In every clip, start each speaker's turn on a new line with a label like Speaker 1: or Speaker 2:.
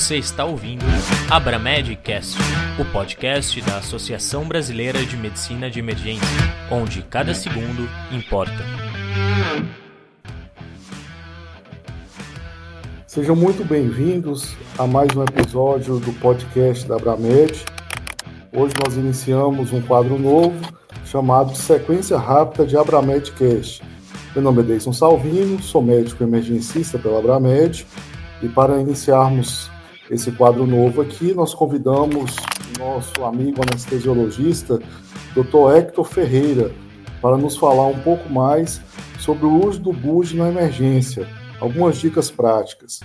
Speaker 1: Você está ouvindo Abramedcast, o podcast da Associação Brasileira de Medicina de Emergência, onde cada segundo importa.
Speaker 2: Sejam muito bem-vindos a mais um episódio do podcast da Abramed. Hoje nós iniciamos um quadro novo chamado Sequência Rápida de Abramedcast. Meu nome é Deison Salvino, sou médico emergencista pela Abramed e para iniciarmos esse quadro novo aqui, nós convidamos nosso amigo anestesiologista, Dr. Hector Ferreira, para nos falar um pouco mais sobre o uso do BUG na emergência, algumas dicas práticas.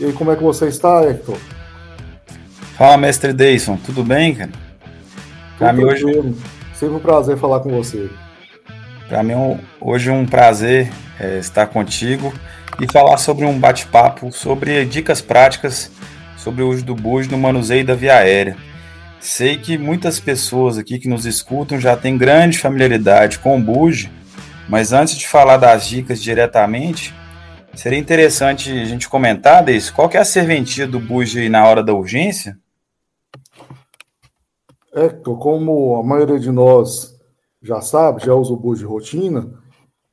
Speaker 2: E aí, como é que você está, Hector?
Speaker 3: Fala, mestre Deison, tudo bem, cara?
Speaker 2: Para mim hoje sempre um prazer falar com você.
Speaker 3: Para mim hoje é um prazer é, estar contigo e falar sobre um bate-papo sobre dicas práticas sobre o uso do bujo no manuseio da via aérea. Sei que muitas pessoas aqui que nos escutam já têm grande familiaridade com o bujo, mas antes de falar das dicas diretamente, seria interessante a gente comentar, Deis, qual que é a serventia do bujo na hora da urgência?
Speaker 2: Hector, como a maioria de nós já sabe, já usa o bujo de rotina,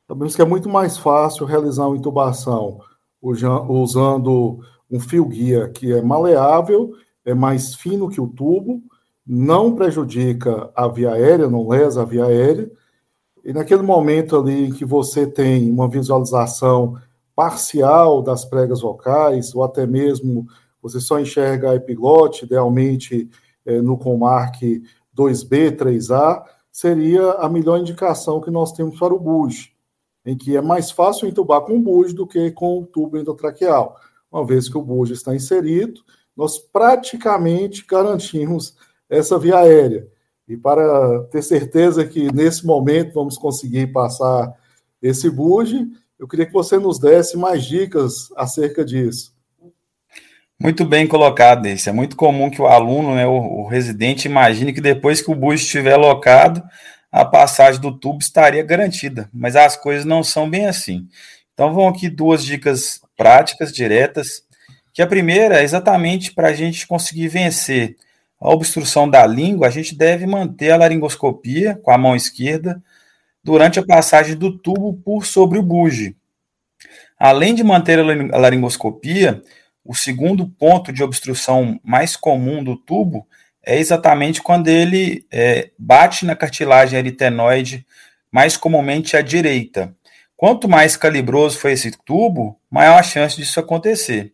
Speaker 2: Sabemos que é muito mais fácil realizar uma intubação usando um fio guia que é maleável, é mais fino que o tubo, não prejudica a via aérea, não lesa a via aérea. E naquele momento ali em que você tem uma visualização parcial das pregas vocais, ou até mesmo você só enxerga a epiglote, idealmente é, no Comark 2B, 3A, seria a melhor indicação que nós temos para o BUJ em que é mais fácil entubar com o bujo do que com o tubo endotraqueal. Uma vez que o bujo está inserido, nós praticamente garantimos essa via aérea. E para ter certeza que nesse momento vamos conseguir passar esse bujo, eu queria que você nos desse mais dicas acerca disso.
Speaker 3: Muito bem colocado, isso. É muito comum que o aluno, né, o, o residente, imagine que depois que o bujo estiver alocado, a passagem do tubo estaria garantida, mas as coisas não são bem assim. Então vão aqui duas dicas práticas, diretas, que a primeira é exatamente para a gente conseguir vencer a obstrução da língua, a gente deve manter a laringoscopia com a mão esquerda durante a passagem do tubo por sobre o buge. Além de manter a laringoscopia, o segundo ponto de obstrução mais comum do tubo é exatamente quando ele é, bate na cartilagem aritenoide, mais comumente à direita. Quanto mais calibroso for esse tubo, maior a chance disso acontecer.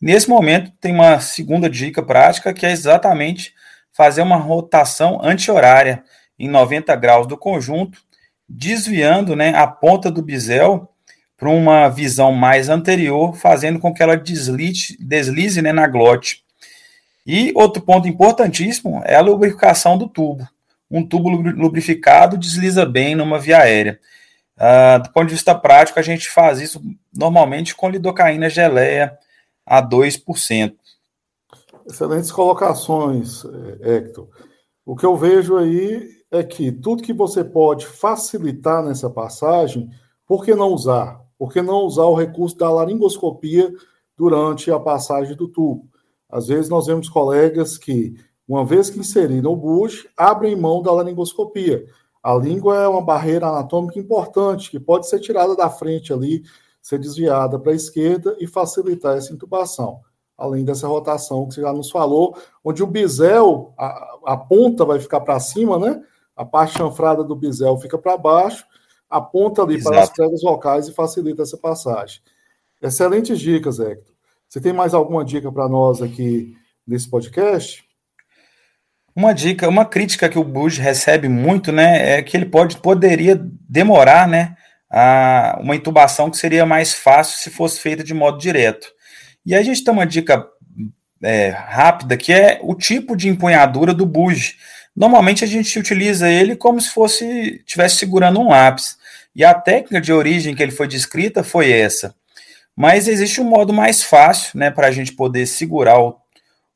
Speaker 3: Nesse momento, tem uma segunda dica prática que é exatamente fazer uma rotação anti-horária em 90 graus do conjunto, desviando né, a ponta do bisel para uma visão mais anterior, fazendo com que ela deslize, deslize né, na glote. E outro ponto importantíssimo é a lubrificação do tubo. Um tubo lubrificado desliza bem numa via aérea. Uh, do ponto de vista prático, a gente faz isso normalmente com lidocaína geleia a 2%.
Speaker 2: Excelentes colocações, eh, Hector. O que eu vejo aí é que tudo que você pode facilitar nessa passagem, por que não usar? Por que não usar o recurso da laringoscopia durante a passagem do tubo? Às vezes nós vemos colegas que, uma vez que inseriram o bush, abrem mão da laringoscopia. A língua é uma barreira anatômica importante, que pode ser tirada da frente ali, ser desviada para a esquerda e facilitar essa intubação. Além dessa rotação que você já nos falou, onde o bisel, a, a ponta vai ficar para cima, né? A parte chanfrada do bisel fica para baixo, aponta ali Exato. para as pregas vocais e facilita essa passagem. Excelentes dicas, Hector. Você tem mais alguma dica para nós aqui nesse podcast?
Speaker 3: Uma dica, uma crítica que o Bush recebe muito, né, é que ele pode, poderia demorar, né, a, uma intubação que seria mais fácil se fosse feita de modo direto. E a gente tem uma dica é, rápida que é o tipo de empunhadura do Bush. Normalmente a gente utiliza ele como se fosse tivesse segurando um lápis. E a técnica de origem que ele foi descrita foi essa. Mas existe um modo mais fácil, né, para a gente poder segurar o,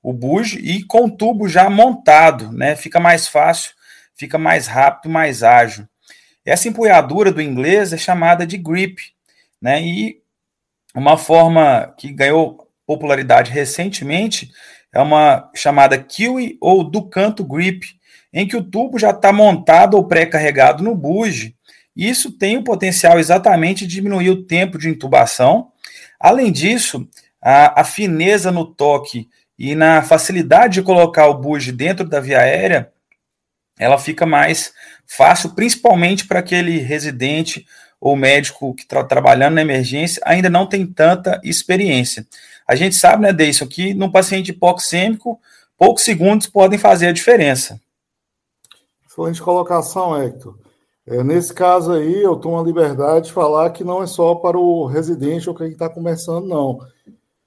Speaker 3: o bujo e com o tubo já montado, né, fica mais fácil, fica mais rápido, mais ágil. Essa empunhadura do inglês é chamada de grip, né, e uma forma que ganhou popularidade recentemente é uma chamada Kiwi ou do canto grip, em que o tubo já está montado ou pré-carregado no buge. Isso tem o potencial exatamente de diminuir o tempo de intubação. Além disso, a, a fineza no toque e na facilidade de colocar o buge dentro da via aérea, ela fica mais fácil, principalmente para aquele residente ou médico que está trabalhando na emergência ainda não tem tanta experiência. A gente sabe, né, Deison, que num paciente hipoxêmico, poucos segundos podem fazer a diferença.
Speaker 2: Excelente colocação, Hector. É, nesse caso aí, eu tomo a liberdade de falar que não é só para o residente ou quem está começando, não.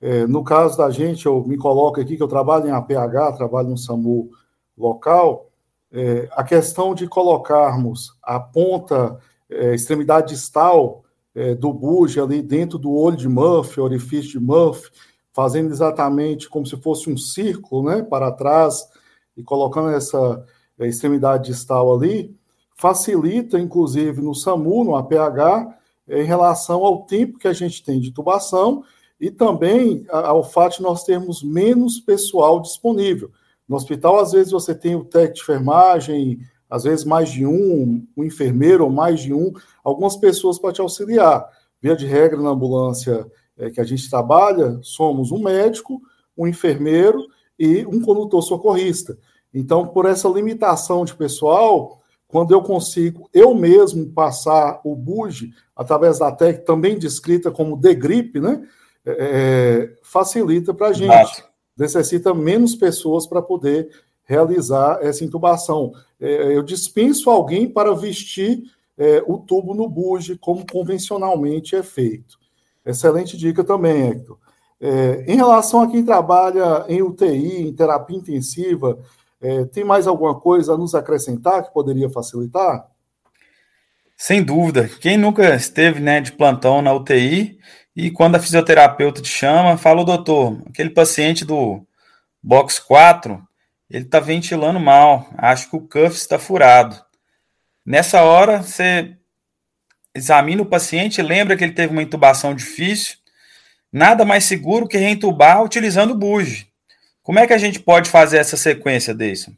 Speaker 2: É, no caso da gente, eu me coloco aqui que eu trabalho em APH, trabalho no SAMU local, é, a questão de colocarmos a ponta, é, extremidade distal é, do buge ali dentro do olho de Murphy, orifício de Murphy, fazendo exatamente como se fosse um círculo, né, para trás e colocando essa é, extremidade distal ali, facilita, inclusive, no SAMU, no APH, é, em relação ao tempo que a gente tem de tubação e também ao fato de nós termos menos pessoal disponível. No hospital, às vezes, você tem o técnico de enfermagem, às vezes mais de um, um enfermeiro ou mais de um, algumas pessoas para te auxiliar. Via de regra, na ambulância é, que a gente trabalha, somos um médico, um enfermeiro e um condutor socorrista. Então, por essa limitação de pessoal, quando eu consigo eu mesmo passar o buge através da técnica também descrita como degrip, né? É, é facilita para a gente. Necessita menos pessoas para poder realizar essa intubação. É, eu dispenso alguém para vestir é, o tubo no buge, como convencionalmente é feito. Excelente dica também, Hector. É, em relação a quem trabalha em UTI, em terapia intensiva, é, tem mais alguma coisa a nos acrescentar que poderia facilitar?
Speaker 3: Sem dúvida. Quem nunca esteve né, de plantão na UTI e quando a fisioterapeuta te chama, fala, doutor, aquele paciente do box 4, ele está ventilando mal, acho que o cuff está furado. Nessa hora, você examina o paciente, lembra que ele teve uma intubação difícil, nada mais seguro que reintubar utilizando o buge. Como é que a gente pode fazer essa sequência, Deison?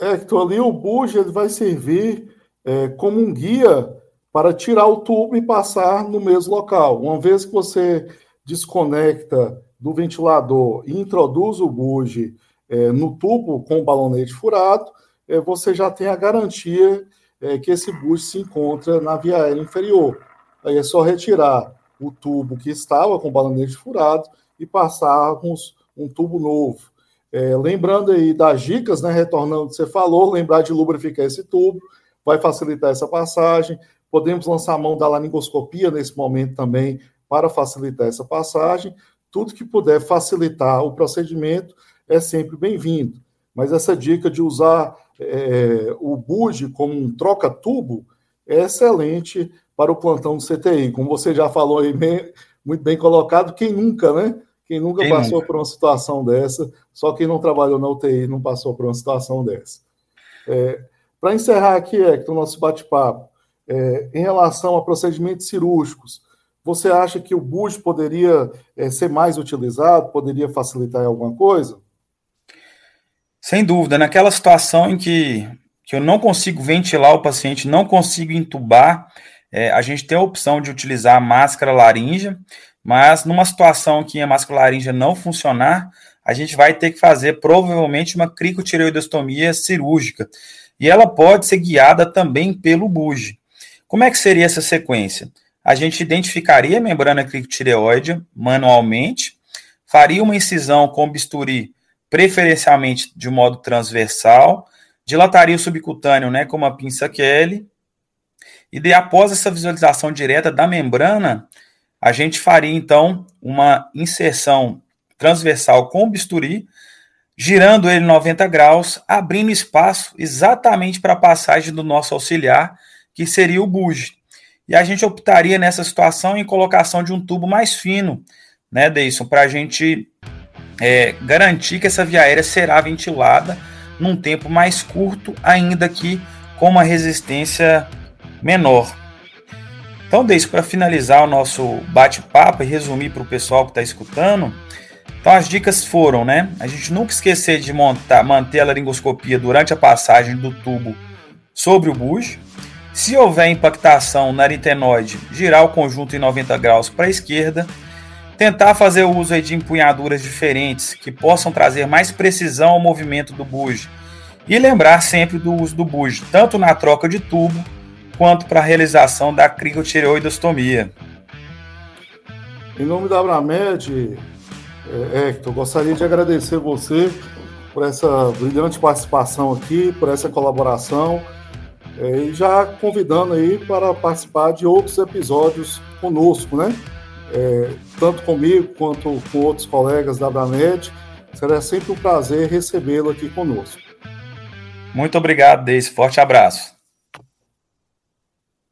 Speaker 2: Hector, ali o ele vai servir é, como um guia para tirar o tubo e passar no mesmo local. Uma vez que você desconecta do ventilador e introduz o buge é, no tubo com o balonete furado, é, você já tem a garantia é, que esse buge se encontra na via aérea inferior. Aí é só retirar o tubo que estava com o balonete furado e passarmos um tubo novo. É, lembrando aí das dicas, né, retornando que você falou, lembrar de lubrificar esse tubo, vai facilitar essa passagem. Podemos lançar a mão da laringoscopia nesse momento também para facilitar essa passagem. Tudo que puder facilitar o procedimento é sempre bem-vindo. Mas essa dica de usar é, o buge como um troca-tubo é excelente para o plantão do CTI. Como você já falou aí, bem, muito bem colocado, quem nunca, né? Quem nunca quem passou nunca? por uma situação dessa, só quem não trabalhou na UTI não passou por uma situação dessa. É, Para encerrar aqui, Hector, o nosso bate-papo, é, em relação a procedimentos cirúrgicos, você acha que o BUS poderia é, ser mais utilizado, poderia facilitar alguma coisa?
Speaker 3: Sem dúvida. Naquela situação em que, que eu não consigo ventilar o paciente, não consigo entubar, é, a gente tem a opção de utilizar a máscara laríngea, mas numa situação que a máscara laríngea não funcionar, a gente vai ter que fazer provavelmente uma cricotireoidostomia cirúrgica. E ela pode ser guiada também pelo buge. Como é que seria essa sequência? A gente identificaria a membrana cricotireoide manualmente, faria uma incisão com bisturi, preferencialmente de modo transversal, dilataria o subcutâneo né, com uma pinça Kelly, e de, após essa visualização direta da membrana, a gente faria então uma inserção transversal com bisturi, girando ele 90 graus, abrindo espaço exatamente para a passagem do nosso auxiliar, que seria o buge. E a gente optaria nessa situação em colocação de um tubo mais fino, né, Deison, para a gente é, garantir que essa via aérea será ventilada num tempo mais curto, ainda que com uma resistência menor. Então, Deise, para finalizar o nosso bate-papo e resumir para o pessoal que está escutando, então as dicas foram, né? A gente nunca esquecer de montar, manter a laringoscopia durante a passagem do tubo sobre o bujo. Se houver impactação na aritenoide, girar o conjunto em 90 graus para a esquerda. Tentar fazer o uso de empunhaduras diferentes que possam trazer mais precisão ao movimento do bujo. E lembrar sempre do uso do bujo, tanto na troca de tubo quanto para a realização da cricotireoidostomia.
Speaker 2: Em nome da Abramed, é, Hector, gostaria de agradecer você por essa brilhante participação aqui, por essa colaboração, é, e já convidando aí para participar de outros episódios conosco, né? É, tanto comigo quanto com outros colegas da Abramed. Será sempre um prazer recebê-lo aqui conosco.
Speaker 3: Muito obrigado, Deise. Forte abraço.